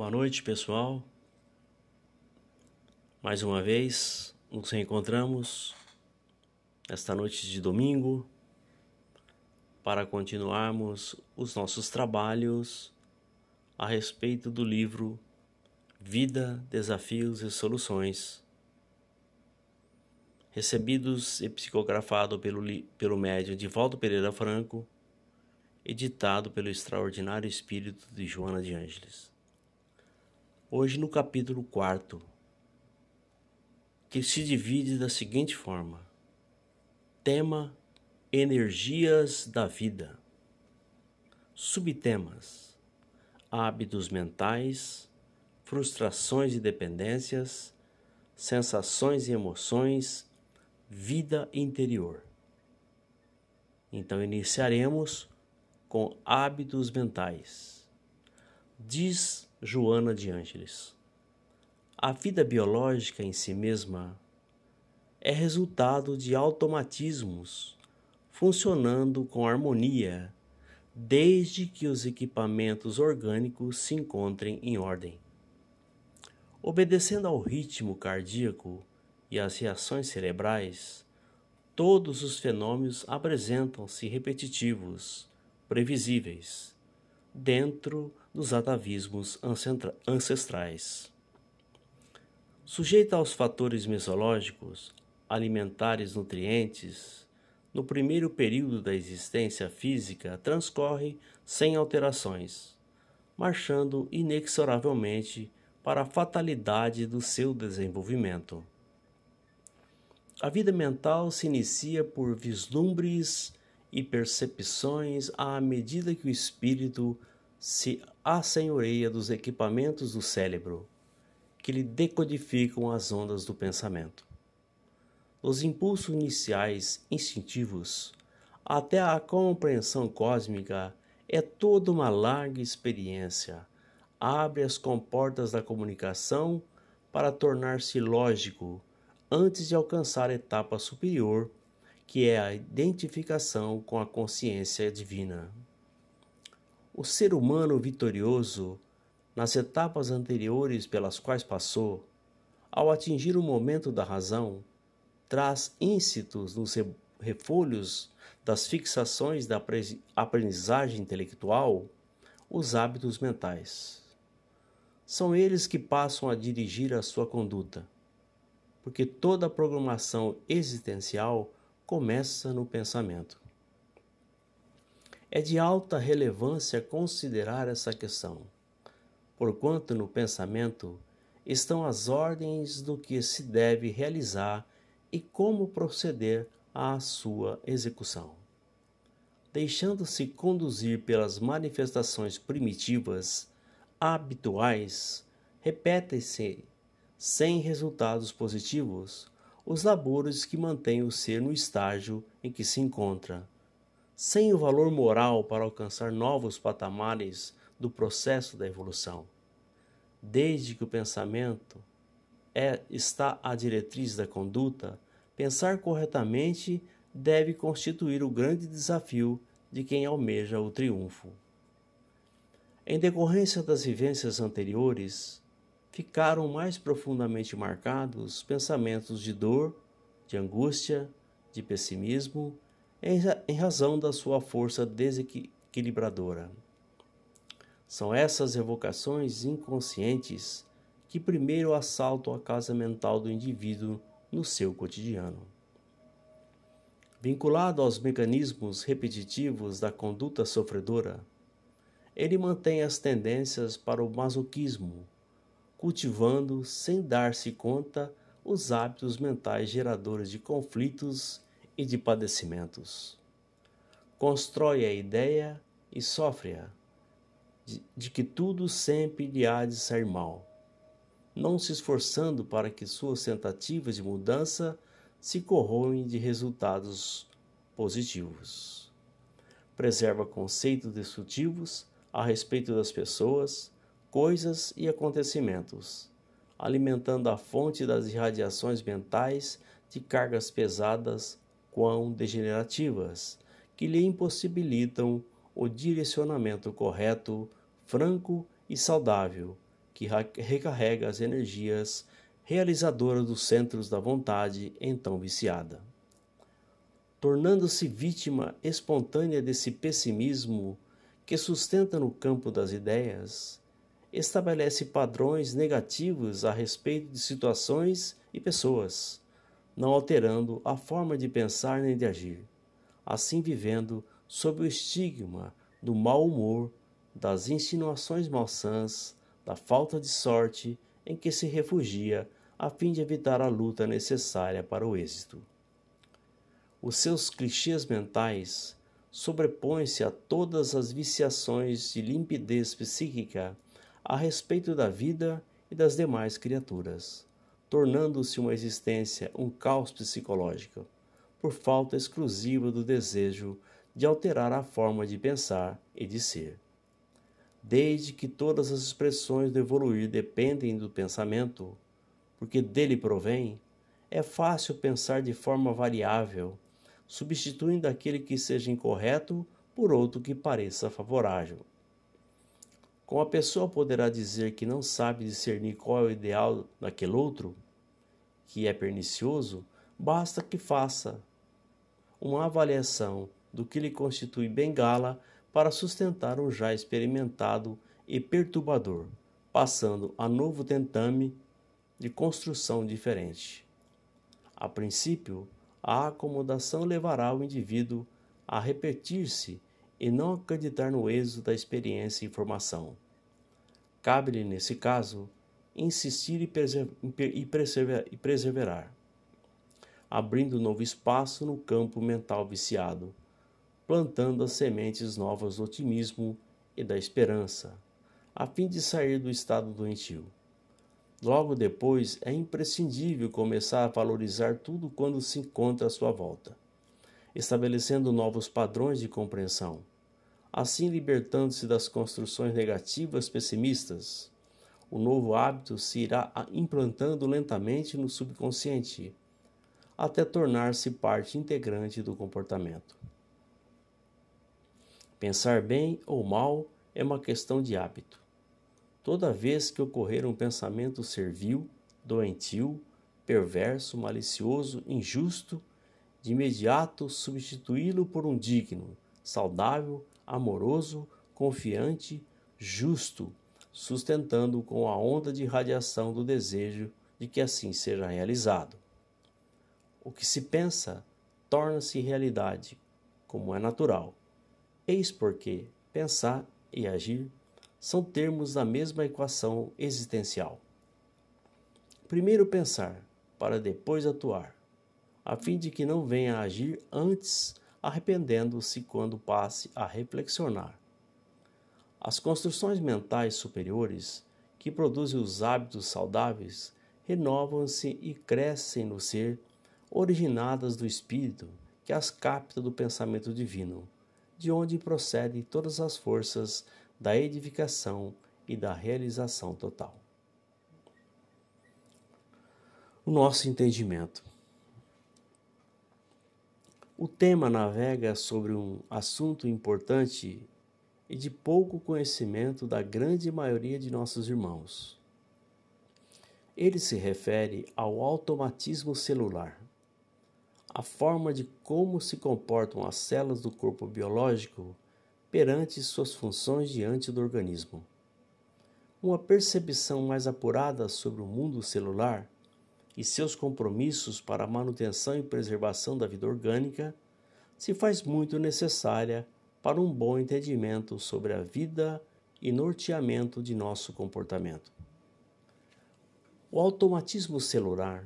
Boa noite, pessoal. Mais uma vez nos reencontramos esta noite de domingo para continuarmos os nossos trabalhos a respeito do livro Vida, Desafios e Soluções, recebidos e psicografado pelo, pelo médium Divaldo Pereira Franco, editado pelo extraordinário espírito de Joana de Ângeles. Hoje no capítulo 4, que se divide da seguinte forma: Tema Energias da vida. Subtemas: Hábitos mentais, frustrações e dependências, sensações e emoções, vida interior. Então iniciaremos com hábitos mentais. Diz Joana de Ângeles: A vida biológica em si mesma é resultado de automatismos funcionando com harmonia desde que os equipamentos orgânicos se encontrem em ordem. Obedecendo ao ritmo cardíaco e às reações cerebrais, todos os fenômenos apresentam-se repetitivos, previsíveis, dentro dos atavismos ancestrais. Sujeita aos fatores mesológicos, alimentares nutrientes, no primeiro período da existência física transcorre sem alterações, marchando inexoravelmente para a fatalidade do seu desenvolvimento. A vida mental se inicia por vislumbres e percepções à medida que o espírito se assenhoreia dos equipamentos do cérebro, que lhe decodificam as ondas do pensamento. Os impulsos iniciais instintivos, até a compreensão cósmica, é toda uma larga experiência. Abre as comportas da comunicação para tornar-se lógico antes de alcançar a etapa superior, que é a identificação com a consciência divina. O ser humano vitorioso, nas etapas anteriores pelas quais passou, ao atingir o momento da razão, traz íncitos nos refolhos das fixações da aprendizagem intelectual os hábitos mentais. São eles que passam a dirigir a sua conduta, porque toda a programação existencial começa no pensamento. É de alta relevância considerar essa questão, porquanto no pensamento estão as ordens do que se deve realizar e como proceder à sua execução. Deixando-se conduzir pelas manifestações primitivas, habituais, repetem-se, sem resultados positivos, os labores que mantêm o ser no estágio em que se encontra, sem o valor moral para alcançar novos patamares do processo da evolução. Desde que o pensamento é, está a diretriz da conduta, pensar corretamente deve constituir o grande desafio de quem almeja o triunfo. Em decorrência das vivências anteriores, ficaram mais profundamente marcados pensamentos de dor, de angústia, de pessimismo, em razão da sua força desequilibradora. São essas evocações inconscientes que primeiro assaltam a casa mental do indivíduo no seu cotidiano. Vinculado aos mecanismos repetitivos da conduta sofredora, ele mantém as tendências para o masoquismo, cultivando, sem dar-se conta, os hábitos mentais geradores de conflitos e de padecimentos. Constrói a ideia e sofre-a de, de que tudo sempre lhe há de ser mal não se esforçando para que suas tentativas de mudança se corroem de resultados positivos. Preserva conceitos destrutivos a respeito das pessoas, coisas e acontecimentos, alimentando a fonte das irradiações mentais de cargas pesadas quão degenerativas, que lhe impossibilitam o direcionamento correto, franco e saudável que recarrega as energias realizadoras dos centros da vontade então viciada. Tornando-se vítima espontânea desse pessimismo que sustenta no campo das ideias, estabelece padrões negativos a respeito de situações e pessoas, não alterando a forma de pensar nem de agir, assim vivendo sob o estigma do mau humor, das insinuações malsãs, da falta de sorte em que se refugia a fim de evitar a luta necessária para o êxito. Os seus clichês mentais sobrepõem-se a todas as viciações de limpidez psíquica a respeito da vida e das demais criaturas, tornando-se uma existência um caos psicológico, por falta exclusiva do desejo de alterar a forma de pensar e de ser. Desde que todas as expressões do evoluir dependem do pensamento, porque dele provém, é fácil pensar de forma variável, substituindo aquele que seja incorreto por outro que pareça favorável. Como a pessoa poderá dizer que não sabe discernir qual é o ideal daquele outro, que é pernicioso, basta que faça uma avaliação do que lhe constitui bengala para sustentar um já experimentado e perturbador, passando a novo tentame de construção diferente. A princípio, a acomodação levará o indivíduo a repetir-se e não acreditar no êxito da experiência e formação. Cabe-lhe, nesse caso, insistir e, perseverar, abrindo novo espaço no campo mental viciado, plantando as sementes novas do otimismo e da esperança, a fim de sair do estado doentio. Logo depois, é imprescindível começar a valorizar tudo quando se encontra à sua volta, estabelecendo novos padrões de compreensão, assim libertando-se das construções negativas pessimistas. O novo hábito se irá implantando lentamente no subconsciente, até tornar-se parte integrante do comportamento. Pensar bem ou mal é uma questão de hábito. Toda vez que ocorrer um pensamento servil, doentio, perverso, malicioso, injusto, de imediato substituí-lo por um digno, saudável, amoroso, confiante, justo, sustentando com a onda de radiação do desejo de que assim seja realizado. O que se pensa torna-se realidade, como é natural. Eis porque pensar e agir são termos da mesma equação existencial. Primeiro pensar, para depois atuar, a fim de que não venha a agir antes, arrependendo-se quando passe a reflexionar. As construções mentais superiores, que produzem os hábitos saudáveis, renovam-se e crescem no ser, originadas do espírito que as capta do pensamento divino, de onde procedem todas as forças da edificação e da realização total. O nosso entendimento. O tema navega sobre um assunto importante e de pouco conhecimento da grande maioria de nossos irmãos. Ele se refere ao automatismo celular, a forma de como se comportam as células do corpo biológico perante suas funções diante do organismo. Uma percepção mais apurada sobre o mundo celular e seus compromissos para a manutenção e preservação da vida orgânica se faz muito necessária para um bom entendimento sobre a vida e norteamento de nosso comportamento. O automatismo celular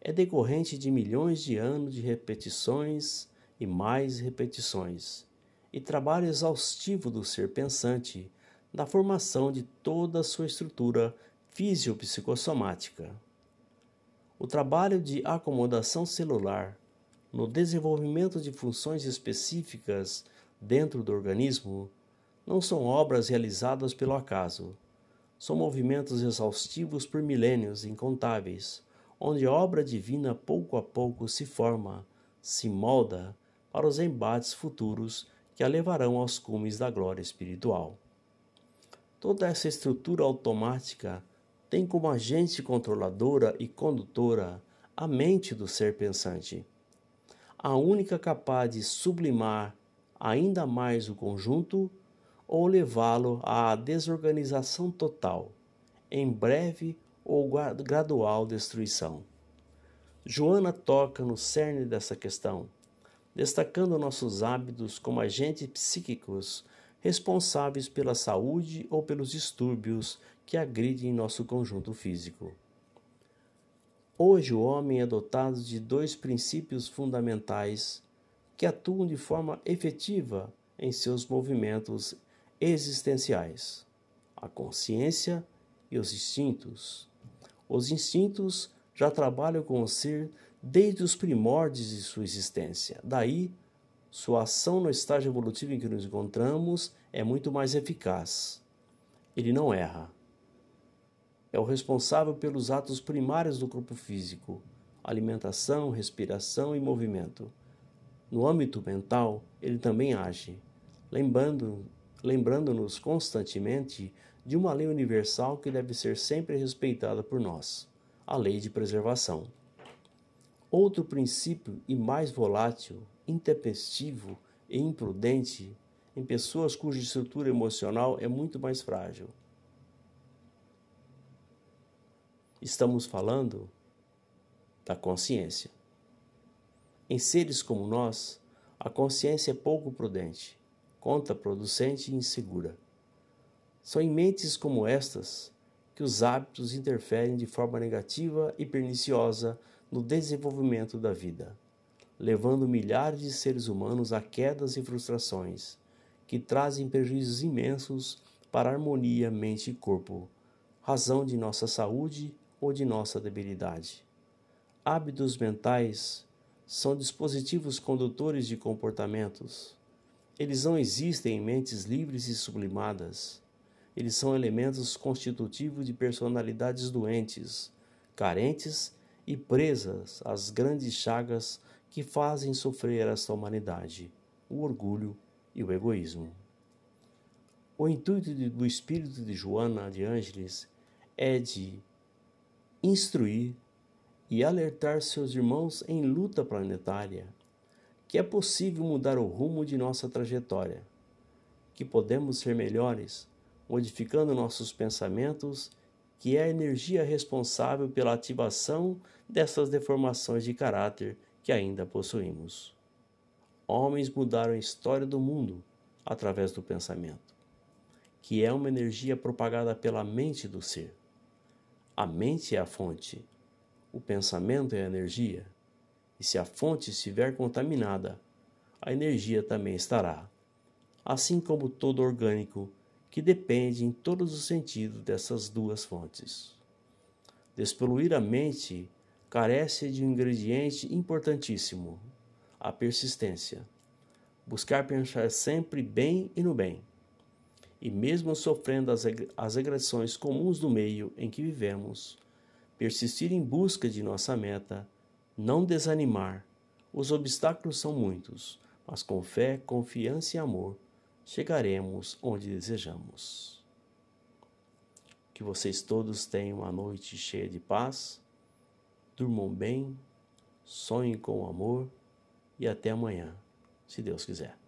é decorrente de milhões de anos de repetições e mais repetições e trabalho exaustivo do ser pensante na formação de toda a sua estrutura fisiopsicossomática. O trabalho de acomodação celular no desenvolvimento de funções específicas dentro do organismo não são obras realizadas pelo acaso. São movimentos exaustivos por milênios incontáveis, onde a obra divina pouco a pouco se forma, se molda para os embates futuros que a levarão aos cumes da glória espiritual. Toda essa estrutura automática tem como agente controladora e condutora a mente do ser pensante, a única capaz de sublimar ainda mais o conjunto ou levá-lo à desorganização total, em breve ou gradual destruição. Joana toca no cerne dessa questão, destacando nossos hábitos como agentes psíquicos responsáveis pela saúde ou pelos distúrbios que agridem nosso conjunto físico. Hoje, o homem é dotado de dois princípios fundamentais que atuam de forma efetiva em seus movimentos existenciais: a consciência e os instintos. Os instintos já trabalham com o ser desde os primórdios de sua existência. Daí, sua ação no estágio evolutivo em que nos encontramos é muito mais eficaz. Ele não erra. É o responsável pelos atos primários do corpo físico: alimentação, respiração e movimento. No âmbito mental, ele também age, lembrando lembrando-nos constantemente de uma lei universal que deve ser sempre respeitada por nós, a lei de preservação. Outro princípio e mais volátil, intempestivo e imprudente em pessoas cuja estrutura emocional é muito mais frágil. Estamos falando da consciência. Em seres como nós, a consciência é pouco prudente contraproducente e insegura. São em mentes como estas que os hábitos interferem de forma negativa e perniciosa no desenvolvimento da vida, levando milhares de seres humanos a quedas e frustrações, que trazem prejuízos imensos para a harmonia mente e corpo, razão de nossa saúde ou de nossa debilidade. Hábitos mentais são dispositivos condutores de comportamentos eles não existem em mentes livres e sublimadas. Eles são elementos constitutivos de personalidades doentes, carentes e presas às grandes chagas que fazem sofrer esta humanidade, o orgulho e o egoísmo. O intuito do espírito de Joana de Ângeles é de instruir e alertar seus irmãos em luta planetária que é possível mudar o rumo de nossa trajetória, que podemos ser melhores modificando nossos pensamentos, que é a energia responsável pela ativação dessas deformações de caráter que ainda possuímos. Homens mudaram a história do mundo através do pensamento, que é uma energia propagada pela mente do ser. A mente é a fonte, o pensamento é a energia. E se a fonte estiver contaminada, a energia também estará, assim como todo orgânico que depende em todos os sentidos dessas duas fontes. Despoluir a mente carece de um ingrediente importantíssimo, a persistência. Buscar pensar sempre bem e no bem. E mesmo sofrendo as agressões comuns do meio em que vivemos, persistir em busca de nossa meta não desanimar. Os obstáculos são muitos, mas com fé, confiança e amor chegaremos onde desejamos. Que vocês todos tenham uma noite cheia de paz, durmam bem, sonhem com amor e até amanhã, se Deus quiser.